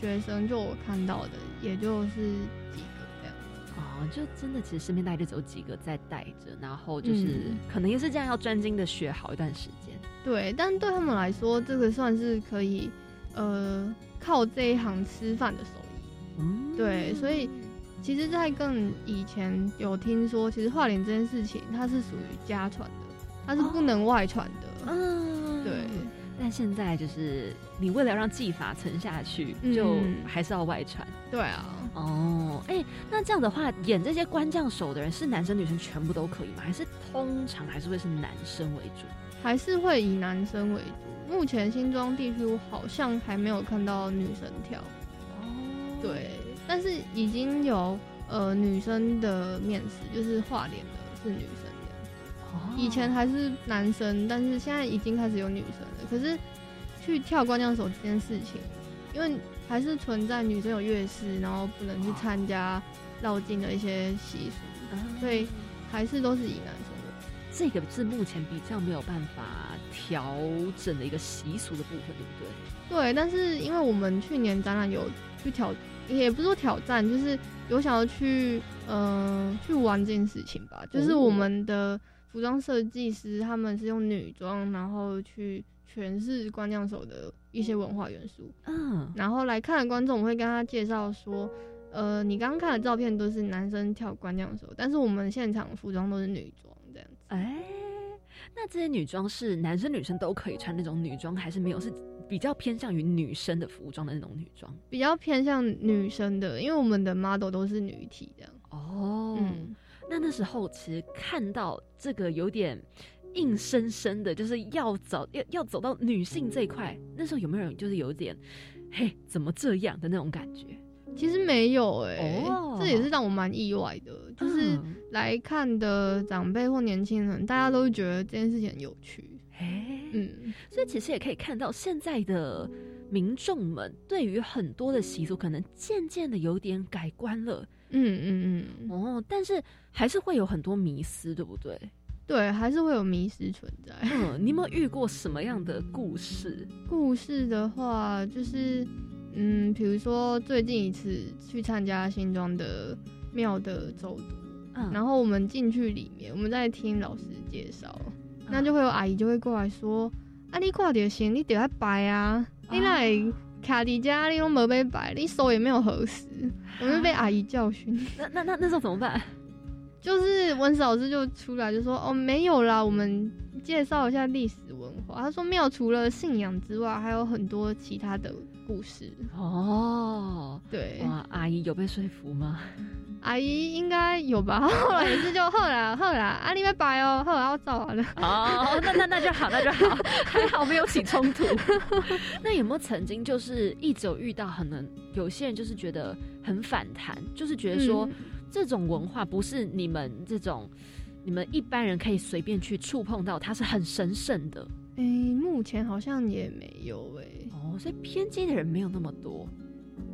学生就我看到的，也就是几个这样哦，就真的其实身边大概就只有几个在带着，然后就是可能也是这样要专精的学好一段时间。对，但对他们来说，这个算是可以呃靠这一行吃饭的手艺。嗯，对，所以其实，在更以前有听说，其实画脸这件事情它是属于家传的，它是不能外传的。嗯，对。但现在就是你为了让技法沉下去，就还是要外传。对啊，哦，哎，那这样的话，演这些官将手的人是男生女生全部都可以吗？还是通常还是会是男生为主？还是会以男生为主？目前新庄地区好像还没有看到女生跳。哦，对，但是已经有呃女生的面试，就是画脸的是女生。以前还是男生，但是现在已经开始有女生了。可是去跳光亮手这件事情，因为还是存在女生有月事，然后不能去参加绕境的一些习俗，所以还是都是以男生为主。这个是目前比较没有办法调整的一个习俗的部分，对不对？对，但是因为我们去年展览有去挑，也不是说挑战，就是有想要去，嗯，去玩这件事情吧。就是我们的。服装设计师他们是用女装，然后去诠释关将手的一些文化元素。嗯，然后来看的观众，我会跟他介绍说，呃，你刚刚看的照片都是男生跳关将手，但是我们现场服装都是女装这样子。哎，那这些女装是男生女生都可以穿那种女装，还是没有？是比较偏向于女生的服装的那种女装？比较偏向女生的，因为我们的 model 都是女体这样。哦，嗯。那那时候其实看到这个有点硬生生的，就是要走要要走到女性这一块，那时候有没有人就是有点，嘿，怎么这样的那种感觉？其实没有哎，这也是让我蛮意外的。就是来看的长辈或年轻人，大家都觉得这件事情很有趣。哎，嗯，所以其实也可以看到现在的民众们对于很多的习俗，可能渐渐的有点改观了。嗯嗯嗯，哦，但是还是会有很多迷思，对不对？对，还是会有迷失存在。嗯，你有没有遇过什么样的故事？故事的话，就是嗯，比如说最近一次去参加新庄的庙的走读，嗯，然后我们进去里面，我们在听老师介绍，那就会有阿姨就会过来说：“啊，你挂点行，你得要摆啊，你来。”卡迪加，你都没被摆，你手也没有合十，我就被阿姨教训。那那那那时候怎么办？就是文史老师就出来就说：“哦，没有啦，我们介绍一下历史文化。”他说庙除了信仰之外，还有很多其他的故事。哦，对，哇，阿姨有被说服吗？阿姨应该有吧，后来也是就后来后来阿姨没摆哦，后来我照完了。哦，那那那就好，那就好，还好没有起冲突。那有没有曾经就是一直有遇到，可能有些人就是觉得很反弹，就是觉得说这种文化不是你们这种你们一般人可以随便去触碰到，它是很神圣的。哎，目前好像也没有哎。哦，所以偏激的人没有那么多。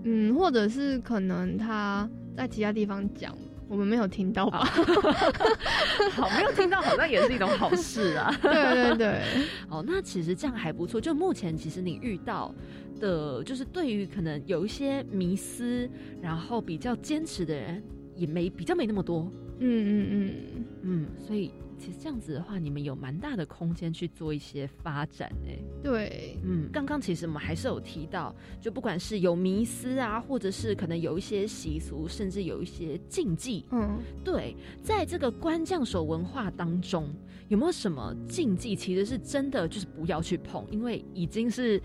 嗯，或者是可能他在其他地方讲，我们没有听到吧？好，没有听到好像也是一种好事啊。对 对对，哦，那其实这样还不错。就目前其实你遇到的，就是对于可能有一些迷思，然后比较坚持的人，也没比较没那么多。嗯嗯嗯嗯，所以其实这样子的话，你们有蛮大的空间去做一些发展哎。对，嗯，刚刚其实我们还是有提到，就不管是有迷思啊，或者是可能有一些习俗，甚至有一些禁忌，嗯，对，在这个官将手文化当中，有没有什么禁忌，其实是真的就是不要去碰，因为已经是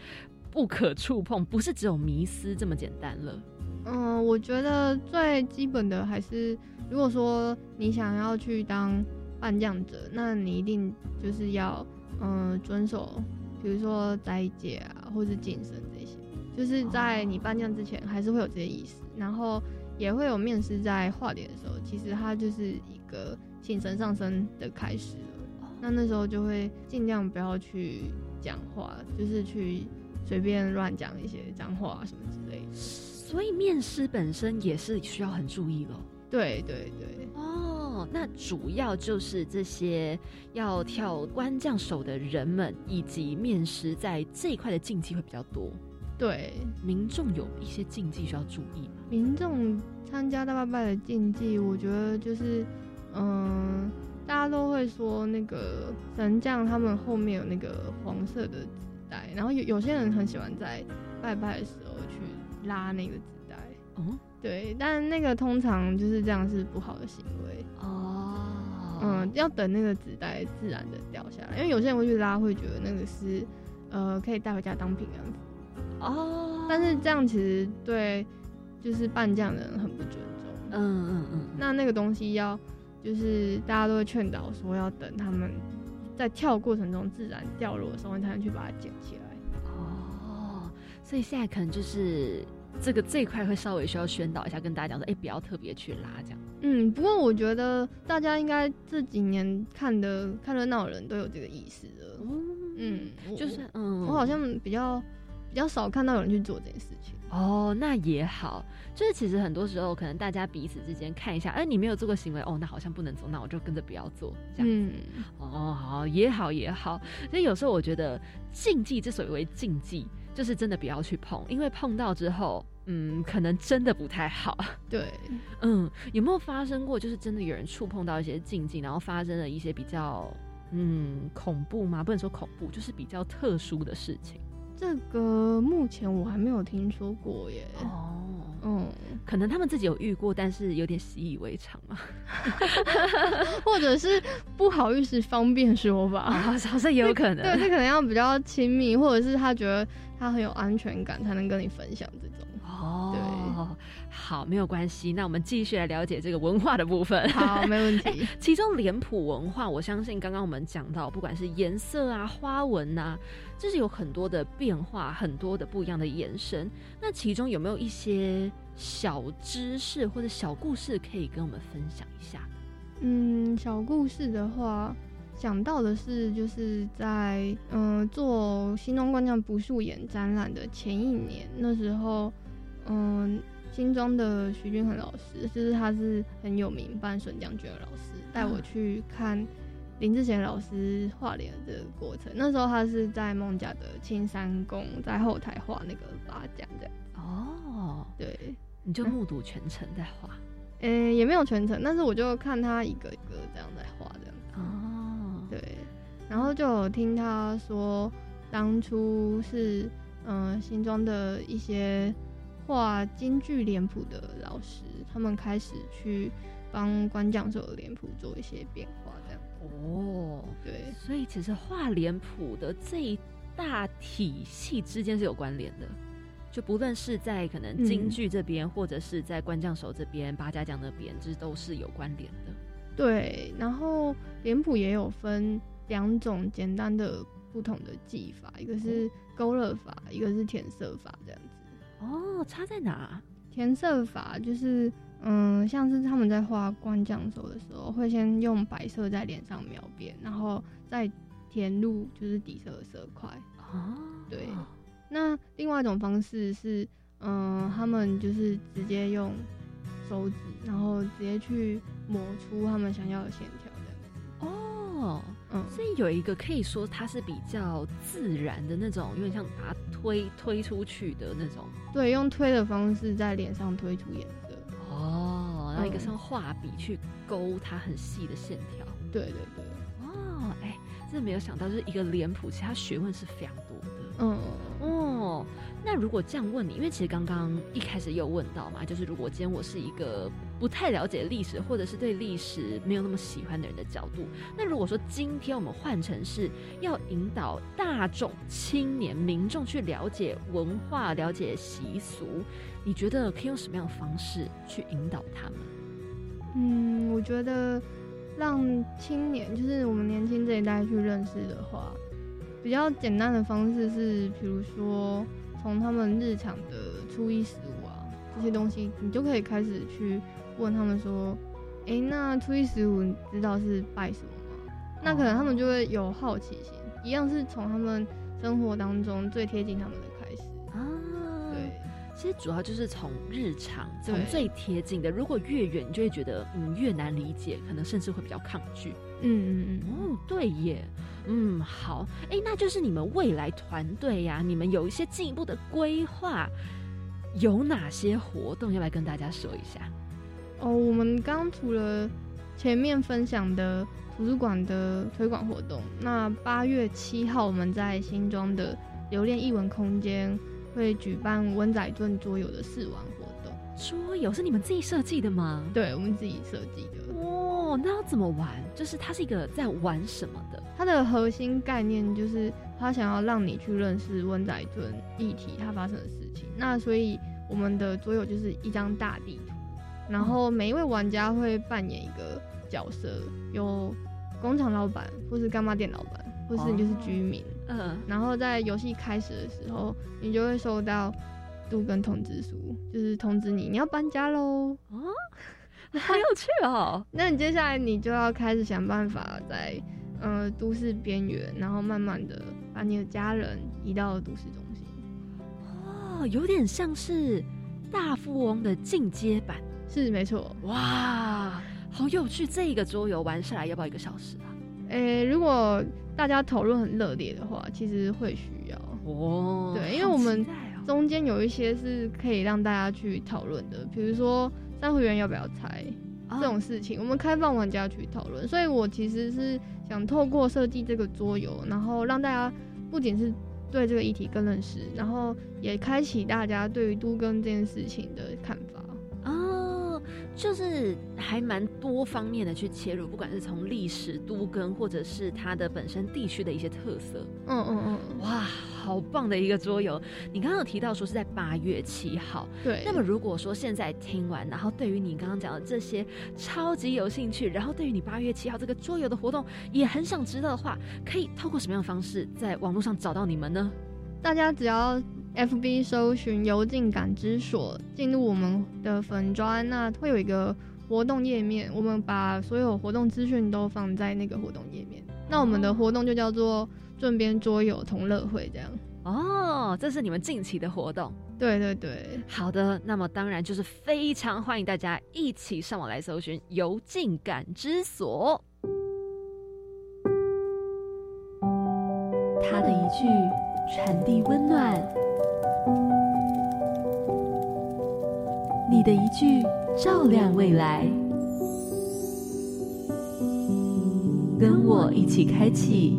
不可触碰，不是只有迷思这么简单了。嗯，我觉得最基本的还是，如果说你想要去当扮将者，那你一定就是要嗯遵守，比如说斋戒啊，或是净身这些，就是在你扮将之前还是会有这些仪式，然后也会有面试在化脸的时候，其实它就是一个请神上升的开始了。那那时候就会尽量不要去讲话，就是去随便乱讲一些脏话什么之类的。所以面试本身也是需要很注意咯。对对对。哦，那主要就是这些要跳官将手的人们，以及面试在这一块的禁忌会比较多。对，民众有一些禁忌需要注意吗？民众参加大拜拜的禁忌，我觉得就是，嗯，大家都会说那个神将他们后面有那个黄色的纸袋，然后有有些人很喜欢在拜拜的时候去。拉那个纸袋，哦，对，但那个通常就是这样是不好的行为。哦，嗯，要等那个纸袋自然的掉下来，因为有些人会去拉，会觉得那个是呃可以带回家当平安符。哦，但是这样其实对就是扮将的人很不尊重，嗯嗯嗯，那那个东西要就是大家都会劝导说要等他们在跳过程中自然掉落的时候，你才能去把它捡起来。哦所以现在可能就是这个这一块会稍微需要宣导一下，跟大家讲说，哎，不要特别去拉这样。嗯，不过我觉得大家应该这几年看的看热闹的人都有这个意识了。嗯，就是嗯，我好像比较比较少看到有人去做这件事情。哦，那也好，就是其实很多时候可能大家彼此之间看一下，哎，你没有做过行为，哦，那好像不能做，那我就跟着不要做这样子。哦，好也好也好，所以有时候我觉得禁忌之所以为禁忌。就是真的不要去碰，因为碰到之后，嗯，可能真的不太好。对，嗯，有没有发生过，就是真的有人触碰到一些禁忌，然后发生了一些比较，嗯，恐怖吗？不能说恐怖，就是比较特殊的事情。这个目前我还没有听说过耶。哦，嗯，可能他们自己有遇过，但是有点习以为常嘛，或者是不好意思方便说吧，好像也有可能。对，他可能要比较亲密，或者是他觉得他很有安全感，才能跟你分享这种。哦，对，好，没有关系。那我们继续来了解这个文化的部分。好，没问题。其中脸谱文化，我相信刚刚我们讲到，不管是颜色啊、花纹呐，就是有很多的变化，很多的不一样的延伸。那其中有没有一些小知识或者小故事可以跟我们分享一下嗯，小故事的话。想到的是，就是在嗯做新装冠将不素颜展览的前一年，那时候，嗯新装的徐君恒老师，就是他是很有名扮孙将军的老师，带我去看林志贤老师画脸的过程。那时候他是在孟家的青山宫，在后台画那个八将这样。哦，对，你就目睹全程在画？嗯，也没有全程，但是我就看他一个一个这样在画这样。哦。对，然后就有听他说，当初是嗯新庄的一些画京剧脸谱的老师，他们开始去帮关将手的脸谱做一些变化，这样。哦，对，所以其实画脸谱的这一大体系之间是有关联的，就不论是在可能京剧这边，或者是在关将手这边、八家将那边，这都是有关联的。对，然后脸谱也有分两种简单的不同的技法，一个是勾勒法，一个是填色法，这样子。哦，差在哪？填色法就是，嗯，像是他们在画官将手的时候，会先用白色在脸上描边，然后再填入就是底色的色块。哦，对。那另外一种方式是，嗯，他们就是直接用。手指，然后直接去磨出他们想要的线条，这样哦，嗯，所以有一个可以说它是比较自然的那种，有点像把它推推出去的那种。对，用推的方式在脸上推出颜色。哦，然后一个像画笔去勾它很细的线条。对对对。哦，哎真的没有想到，就是一个脸谱，其他学问是非常多的。嗯哦，哦那如果这样问你，因为其实刚刚一开始有问到嘛，就是如果今天我是一个不太了解历史，或者是对历史没有那么喜欢的人的角度，那如果说今天我们换成是要引导大众、青年、民众去了解文化、了解习俗，你觉得可以用什么样的方式去引导他们？嗯，我觉得让青年，就是我们年轻这一代去认识的话。比较简单的方式是，比如说从他们日常的初一十五啊这些东西，你就可以开始去问他们说，哎，那初一十五你知道是拜什么吗？那可能他们就会有好奇心，一样是从他们生活当中最贴近他们的开始啊。对，其实主要就是从日常，从最贴近的，如果越远，你就会觉得嗯越难理解，可能甚至会比较抗拒。嗯嗯嗯，哦，对耶。嗯，好，哎，那就是你们未来团队呀，你们有一些进一步的规划，有哪些活动要来跟大家说一下？哦，我们刚除了前面分享的图书馆的推广活动，那八月七号我们在新庄的留恋译文空间会举办温仔顿桌游的试玩。桌游是你们自己设计的吗？对，我们自己设计的。哦，那要怎么玩？就是它是一个在玩什么的？它的核心概念就是它想要让你去认识温仔顿议题它发生的事情。那所以我们的桌游就是一张大地图，然后每一位玩家会扮演一个角色，有工厂老板，或是干妈店老板，或是你就是居民。嗯。然后在游戏开始的时候，你就会收到杜根通知书，就是通知你你要搬家喽。哦，好有趣哦。那你接下来你就要开始想办法在。呃，都市边缘，然后慢慢的把你的家人移到都市中心。哦，有点像是大富翁的进阶版，是没错。哇，好有趣！这一个桌游玩下来要不要一个小时啊？诶，如果大家讨论很热烈的话，其实会需要。哦，对，因为我们中间有一些是可以让大家去讨论的，比如说三会员要不要拆这种事情，我们开放玩家去讨论。所以我其实是。想透过设计这个桌游，然后让大家不仅是对这个议题更认识，然后也开启大家对于都更这件事情的看法。哦，就是还蛮多方面的去切入，不管是从历史都更，或者是它的本身地区的一些特色。嗯嗯嗯，哇。好棒的一个桌游！你刚刚有提到说是在八月七号，对。那么如果说现在听完，然后对于你刚刚讲的这些超级有兴趣，然后对于你八月七号这个桌游的活动也很想知道的话，可以透过什么样的方式在网络上找到你们呢？大家只要 FB 搜寻“游进感知所”，进入我们的粉专，那会有一个活动页面，我们把所有活动资讯都放在那个活动页面。那我们的活动就叫做。顺边桌游同乐会这样哦，这是你们近期的活动。对对对，好的，那么当然就是非常欢迎大家一起上网来搜寻“游进感知所”。他的一句传递温暖，你的一句照亮未来，跟我一起开启。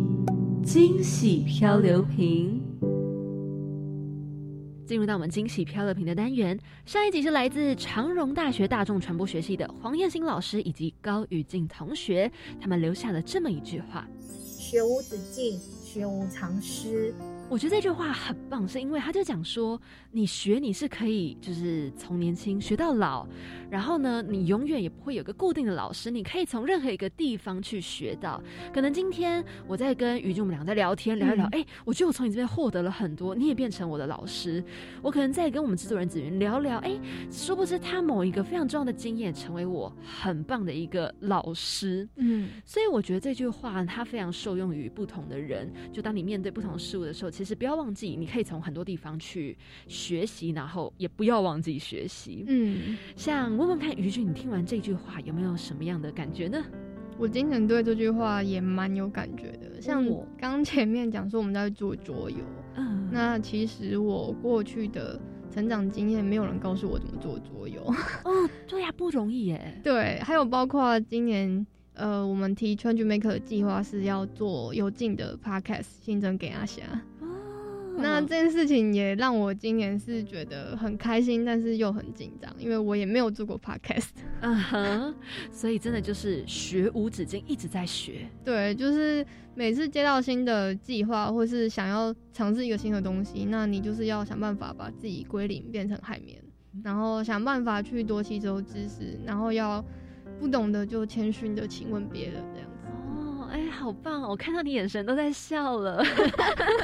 惊喜漂流瓶，进入到我们惊喜漂流瓶的单元。上一集是来自长荣大学大众传播学系的黄燕新老师以及高宇静同学，他们留下了这么一句话：“学无止境，学无常失。”我觉得这句话很棒，是因为他就讲说，你学你是可以，就是从年轻学到老，然后呢，你永远也不会有个固定的老师，你可以从任何一个地方去学到。可能今天我在跟于俊我们两个在聊天，聊一聊，哎，我觉得我从你这边获得了很多，你也变成我的老师。我可能在跟我们制作人子云聊聊，哎，殊不知他某一个非常重要的经验，成为我很棒的一个老师。嗯，所以我觉得这句话它非常受用于不同的人，就当你面对不同事物的时候。其实不要忘记，你可以从很多地方去学习，然后也不要忘记学习。嗯，像问问看于俊，你听完这句话有没有什么样的感觉呢？我今天对这句话也蛮有感觉的。像我刚前面讲说我们在做桌游，嗯，那其实我过去的成长经验，没有人告诉我怎么做桌游。哦，对呀，不容易耶。对，还有包括今年呃，我们提 Change Maker 的计划是要做有劲的 Podcast 新增给阿霞。那这件事情也让我今年是觉得很开心，但是又很紧张，因为我也没有做过 podcast。嗯哼，所以真的就是学无止境，一直在学。对，就是每次接到新的计划，或是想要尝试一个新的东西，那你就是要想办法把自己归零，变成海绵，然后想办法去多吸收知识，然后要不懂的就谦逊的请问别人这样。哎，好棒！我看到你眼神都在笑了。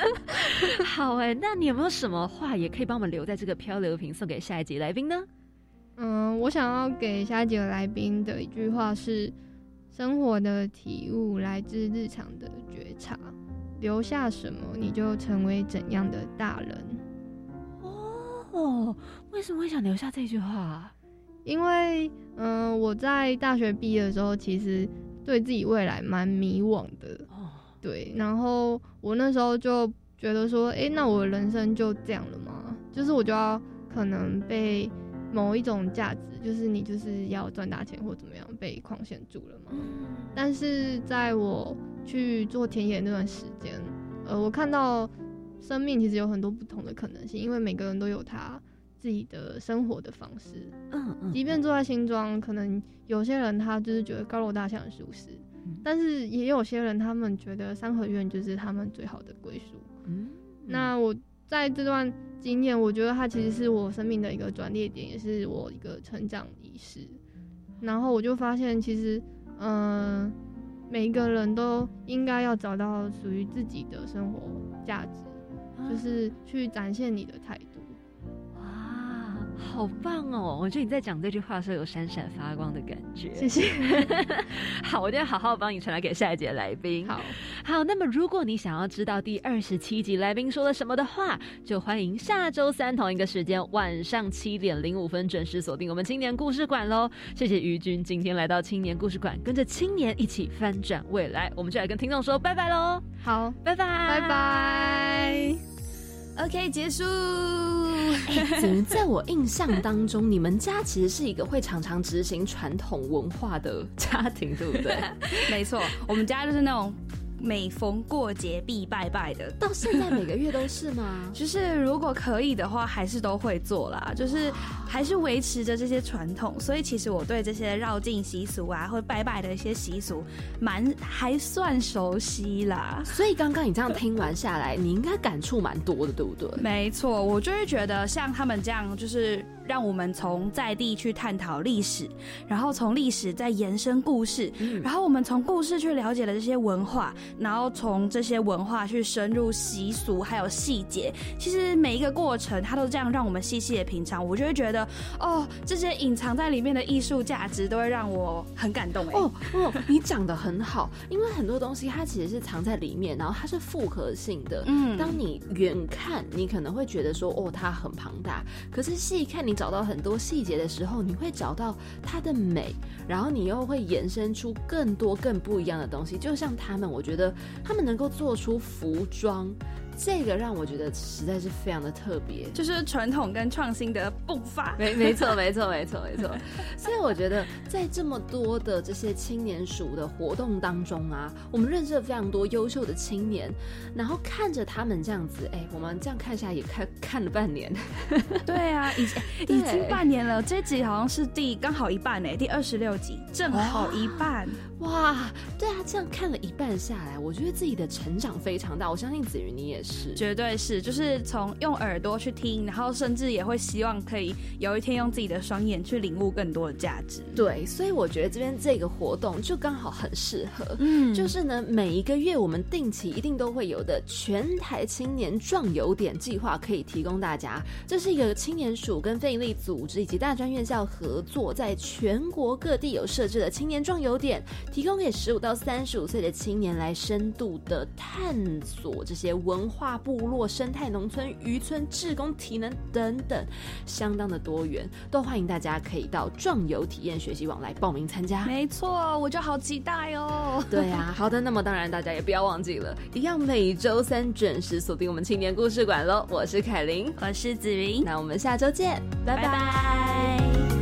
好哎，那你有没有什么话也可以帮我们留在这个漂流瓶，送给下一集来宾呢？嗯，我想要给下一集的来宾的一句话是：生活的体悟来自日常的觉察，留下什么你就成为怎样的大人。哦，为什么会想留下这句话？因为，嗯，我在大学毕业的时候，其实。对自己未来蛮迷惘的，对，然后我那时候就觉得说，哎，那我的人生就这样了吗？就是我就要可能被某一种价值，就是你就是要赚大钱或怎么样被框限住了吗？但是在我去做田野那段时间，呃，我看到生命其实有很多不同的可能性，因为每个人都有他。自己的生活的方式，嗯嗯，即便住在新庄，可能有些人他就是觉得高楼大厦很舒适，但是也有些人他们觉得三合院就是他们最好的归宿。嗯，那我在这段经验，我觉得它其实是我生命的一个转捩点，也是我一个成长仪式。然后我就发现，其实，嗯，每一个人都应该要找到属于自己的生活价值，就是去展现你的态度。好棒哦！我觉得你在讲这句话的时候有闪闪发光的感觉。谢谢。好，我就要好好帮你传达给下一节来宾。好，好。那么，如果你想要知道第二十七集来宾说了什么的话，就欢迎下周三同一个时间晚上七点零五分准时锁定我们青年故事馆喽。谢谢于君今天来到青年故事馆，跟着青年一起翻转未来。我们就来跟听众说拜拜喽。好，拜拜，拜拜。OK，结束。欸，在我印象当中，你们家其实是一个会常常执行传统文化的家庭，对不对？没错，我们家就是那种。每逢过节必拜拜的，到现在每个月都是吗？就是如果可以的话，还是都会做啦。就是还是维持着这些传统，所以其实我对这些绕境习俗啊，或拜拜的一些习俗，蛮还算熟悉啦。所以刚刚你这样听完下来，你应该感触蛮多的，对不对？没错，我就会觉得像他们这样，就是。让我们从在地去探讨历史，然后从历史再延伸故事，然后我们从故事去了解了这些文化，然后从这些文化去深入习俗还有细节。其实每一个过程，它都这样让我们细细的品尝，我就会觉得，哦，这些隐藏在里面的艺术价值都会让我很感动。哎，哦哦，你讲的很好，因为很多东西它其实是藏在里面，然后它是复合性的。嗯，当你远看，你可能会觉得说，哦，它很庞大，可是细看你。找到很多细节的时候，你会找到它的美，然后你又会延伸出更多更不一样的东西。就像他们，我觉得他们能够做出服装。这个让我觉得实在是非常的特别，就是传统跟创新的迸发。没没错没错没错没错。所以我觉得在这么多的这些青年署的活动当中啊，我们认识了非常多优秀的青年，然后看着他们这样子，哎，我们这样看下来也看看了半年。对啊，已经 已经半年了。这集好像是第刚好一半哎，第二十六集正好一半。哇，对啊，这样看了一半下来，我觉得自己的成长非常大。我相信子瑜你也是，绝对是，就是从用耳朵去听，然后甚至也会希望可以有一天用自己的双眼去领悟更多的价值。对，所以我觉得这边这个活动就刚好很适合。嗯，就是呢，每一个月我们定期一定都会有的全台青年壮游点计划可以提供大家。这是一个青年署跟非营利组织以及大专院校合作，在全国各地有设置的青年壮游点。提供给十五到三十五岁的青年来深度的探索这些文化、部落、生态、农村、渔村、志工、体能等等，相当的多元，都欢迎大家可以到壮游体验学习网来报名参加。没错，我就好期待哦。对呀，好的，那么当然大家也不要忘记了，一样每周三准时锁定我们青年故事馆喽。我是凯琳，我是子云，那我们下周见，拜拜。